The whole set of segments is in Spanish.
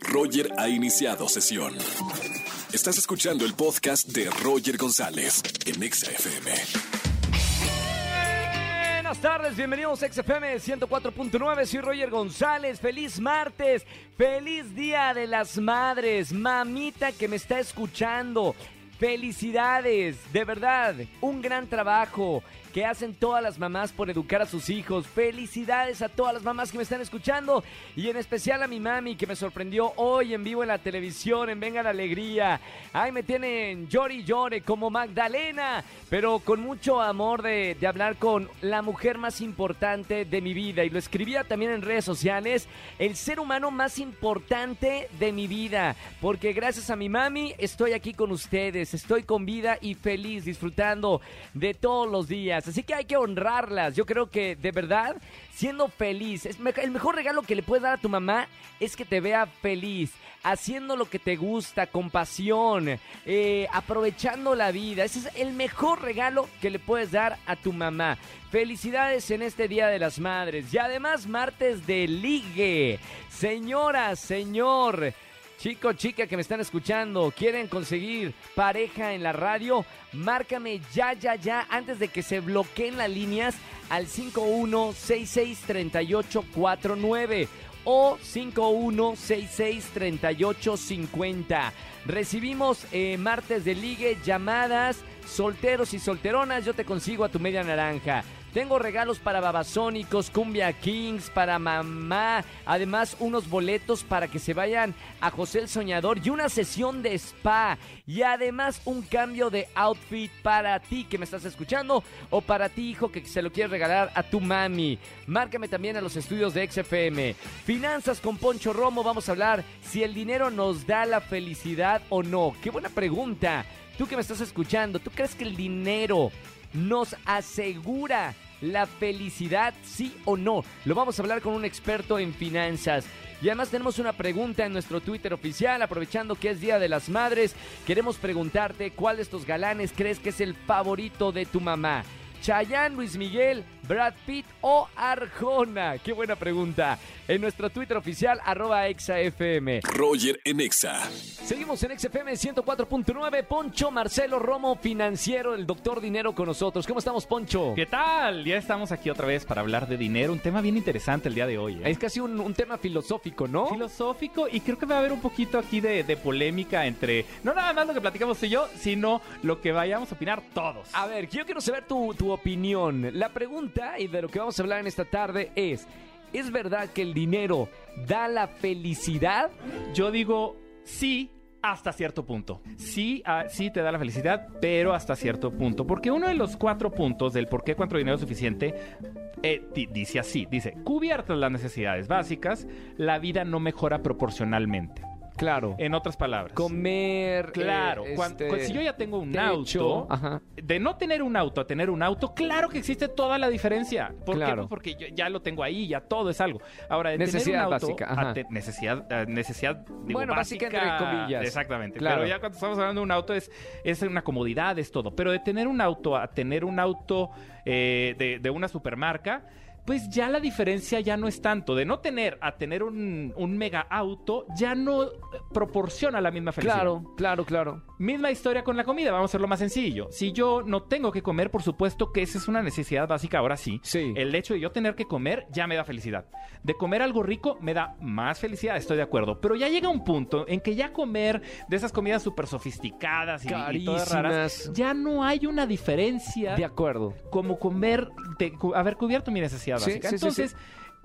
Roger ha iniciado sesión. Estás escuchando el podcast de Roger González en Exa FM. Buenas tardes, bienvenidos a XFM 104.9, soy Roger González, feliz martes, feliz día de las madres, mamita que me está escuchando, felicidades, de verdad, un gran trabajo que hacen todas las mamás por educar a sus hijos. Felicidades a todas las mamás que me están escuchando y en especial a mi mami que me sorprendió hoy en vivo en la televisión en Venga la Alegría. Ay, me tienen llore y llore como Magdalena, pero con mucho amor de, de hablar con la mujer más importante de mi vida y lo escribía también en redes sociales, el ser humano más importante de mi vida, porque gracias a mi mami estoy aquí con ustedes, estoy con vida y feliz disfrutando de todos los días. Así que hay que honrarlas. Yo creo que de verdad, siendo feliz, es el mejor regalo que le puedes dar a tu mamá es que te vea feliz, haciendo lo que te gusta, con pasión, eh, aprovechando la vida. Ese es el mejor regalo que le puedes dar a tu mamá. Felicidades en este Día de las Madres. Y además, martes de ligue. Señora, señor. Chico, chica que me están escuchando, quieren conseguir pareja en la radio, márcame ya, ya, ya, antes de que se bloqueen las líneas al 51663849 o 51663850. Recibimos eh, martes de ligue, llamadas, solteros y solteronas, yo te consigo a tu media naranja. Tengo regalos para Babasónicos, Cumbia Kings, para mamá. Además, unos boletos para que se vayan a José el Soñador y una sesión de spa. Y además, un cambio de outfit para ti que me estás escuchando o para ti, hijo, que se lo quieres regalar a tu mami. Márcame también a los estudios de XFM. Finanzas con Poncho Romo. Vamos a hablar si el dinero nos da la felicidad o no. Qué buena pregunta. Tú que me estás escuchando, ¿tú crees que el dinero nos asegura la felicidad, sí o no. Lo vamos a hablar con un experto en finanzas. Y además tenemos una pregunta en nuestro Twitter oficial, aprovechando que es Día de las Madres. Queremos preguntarte cuál de estos galanes crees que es el favorito de tu mamá. Chayanne, Luis Miguel, Brad Pitt o Arjona. Qué buena pregunta. En nuestro Twitter oficial, arroba exafm. Roger en Exa. Seguimos en XFM 104.9. Poncho Marcelo Romo, financiero, el doctor Dinero con nosotros. ¿Cómo estamos, Poncho? ¿Qué tal? Ya estamos aquí otra vez para hablar de dinero, un tema bien interesante el día de hoy. ¿eh? Es casi un, un tema filosófico, ¿no? Filosófico y creo que va a haber un poquito aquí de, de polémica entre, no nada más lo que platicamos tú y yo, sino lo que vayamos a opinar todos. A ver, yo quiero saber tu, tu opinión. La pregunta y de lo que vamos a hablar en esta tarde es, ¿es verdad que el dinero da la felicidad? Yo digo sí hasta cierto punto. Sí, ah, sí te da la felicidad, pero hasta cierto punto. Porque uno de los cuatro puntos del por qué cuánto dinero es suficiente eh, di- dice así, dice, cubiertas las necesidades básicas, la vida no mejora proporcionalmente. Claro. En otras palabras. Comer. Claro, eh, cuan- este, si yo ya tengo un techo, auto, ajá. De no tener un auto a tener un auto, claro que existe toda la diferencia. ¿Por qué? Pues porque yo ya lo tengo ahí, ya todo es algo. Ahora, de Necesidad tener un auto básica, a ajá. te- necesidad, eh, necesidad digo, Bueno, básica entre comillas. Exactamente. Claro. Pero ya cuando estamos hablando de un auto es, es una comodidad, es todo. Pero de tener un auto a tener un auto eh, de, de una supermarca, pues ya la diferencia ya no es tanto. De no tener a tener un, un mega auto, ya no eh, proporciona la misma felicidad. Claro, claro, claro. Misma historia con la comida, vamos a hacerlo más sencillo. Si yo no tengo que comer, por supuesto que esa es una necesidad básica, ahora sí. Sí. El hecho de yo tener que comer ya me da felicidad. De comer algo rico me da más felicidad, estoy de acuerdo. Pero ya llega un punto en que ya comer de esas comidas súper sofisticadas y, y todas raras, ya no hay una diferencia De acuerdo. como comer, de, haber cubierto mi necesidad básica. sí, sí, Entonces,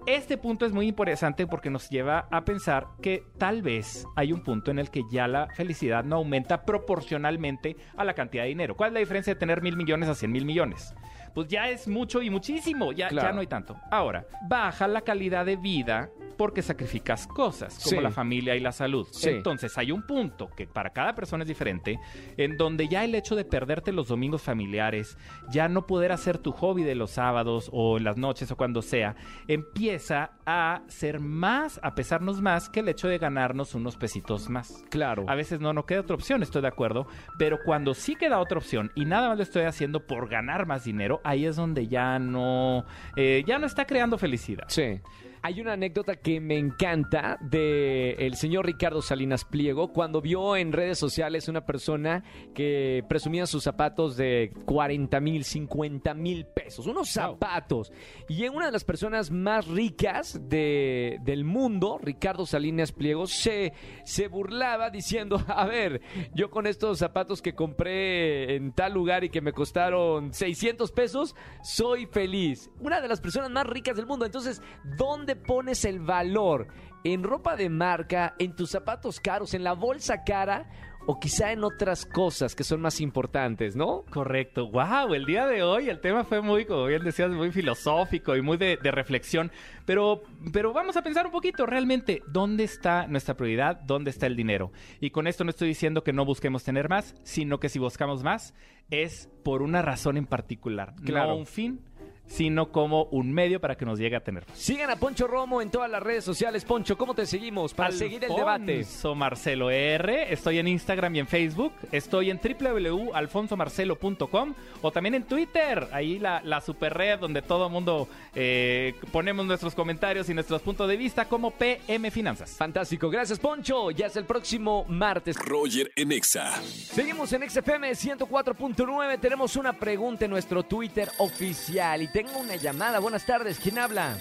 este punto es muy interesante porque nos lleva a pensar que tal vez hay un punto en el que ya la felicidad no aumenta proporcionalmente a la cantidad de dinero. ¿Cuál es la diferencia de tener mil millones a cien mil millones? Pues ya es mucho y muchísimo, ya, Claro. ya no hay tanto. Ahora, baja la calidad de vida porque sacrificas cosas como Sí. la familia y la salud. Sí. Entonces hay un punto que para cada persona es diferente, en donde ya el hecho de perderte los domingos familiares, ya no poder hacer tu hobby de los sábados o en las noches o cuando sea, empieza a ser más, a pesarnos más que el hecho de ganarnos unos pesitos más. Claro. A veces no, no queda otra opción, estoy de acuerdo, pero cuando sí queda otra opción y nada más lo estoy haciendo por ganar más dinero, ahí es donde ya no, eh, ya no está creando felicidad. Sí. Hay una anécdota que me encanta de el señor Ricardo Salinas Pliego cuando vio en redes sociales una persona que presumía sus zapatos de 40 mil, 50 mil pesos, unos zapatos. Y en una de las personas más ricas de, del mundo, Ricardo Salinas Pliego, se, se burlaba diciendo, a ver, yo con estos zapatos que compré en tal lugar y que me costaron 600 pesos, soy feliz. Una de las personas más ricas del mundo. Entonces, ¿dónde pones el valor? ¿En ropa de marca? ¿En tus zapatos caros? ¿En la bolsa cara? O quizá en otras cosas que son más importantes, ¿no? Correcto. Wow, el día de hoy el tema fue muy, como bien decías, muy filosófico y muy de, de, reflexión. Pero, pero vamos a pensar un poquito realmente, ¿dónde está nuestra prioridad? ¿Dónde está el dinero? Y con esto no estoy diciendo que no busquemos tener más, sino que si buscamos más es por una razón en particular, Claro. no un fin sino como un medio para que nos llegue a tener. Sigan a Poncho Romo en todas las redes sociales. Poncho, ¿cómo te seguimos para seguir el debate? Alfonso Marcelo R. Estoy en Instagram y en Facebook. Estoy en www.alfonsomarcelo.com o también en Twitter. Ahí la, la super red donde todo el mundo eh, ponemos nuestros comentarios y nuestros puntos de vista como PM Finanzas. Fantástico, gracias Poncho. Ya es el próximo martes. Roger en Exa. Seguimos en XFM 104.9. Tenemos una pregunta en nuestro Twitter oficial y tengo una llamada. Buenas tardes, ¿quién habla?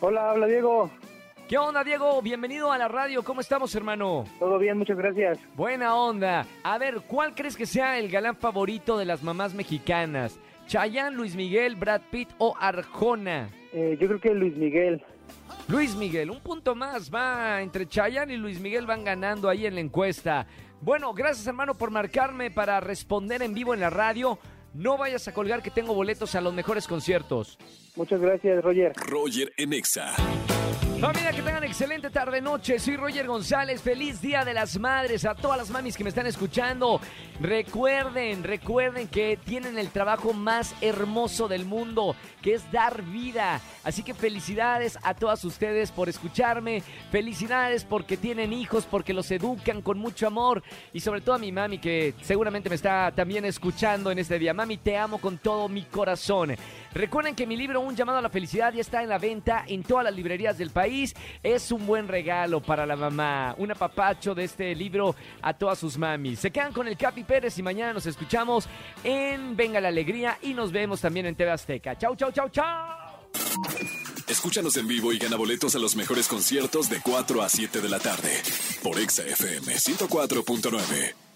Hola, habla Diego. ¿Qué onda, Diego? Bienvenido a la radio. ¿Cómo estamos, hermano? Todo bien, muchas gracias. Buena onda. A ver, ¿cuál crees que sea el galán favorito de las mamás mexicanas? ¿Chayanne, Luis Miguel, Brad Pitt o Arjona? Eh, yo creo que Luis Miguel. Luis Miguel, un punto más. Va entre Chayanne y Luis Miguel van ganando ahí en la encuesta. Bueno, gracias hermano por marcarme para responder en vivo en la radio. No vayas a colgar que tengo boletos a los mejores conciertos. Muchas gracias, Roger. Roger en Exa. Familia, que tengan excelente tarde noche. Soy Roger González. Feliz Día de las Madres a todas las mamis que me están escuchando. Recuerden, recuerden que tienen el trabajo más hermoso del mundo, que es dar vida. Así que felicidades a todas ustedes por escucharme. Felicidades porque tienen hijos, porque los educan con mucho amor. Y sobre todo a mi mami que seguramente me está también escuchando en este día. Mami, te amo con todo mi corazón. Recuerden que mi libro Un llamado a la felicidad ya está en la venta en todas las librerías del país. Es un buen regalo para la mamá. Un apapacho de este libro a todas sus mamis. Se quedan con el Capi Pérez y mañana nos escuchamos en Venga la Alegría y nos vemos también en TV Azteca. Chau, chau, chau, chau. Escúchanos en vivo y gana boletos a los mejores conciertos de 4 a 7 de la tarde por Exa FM 104.9.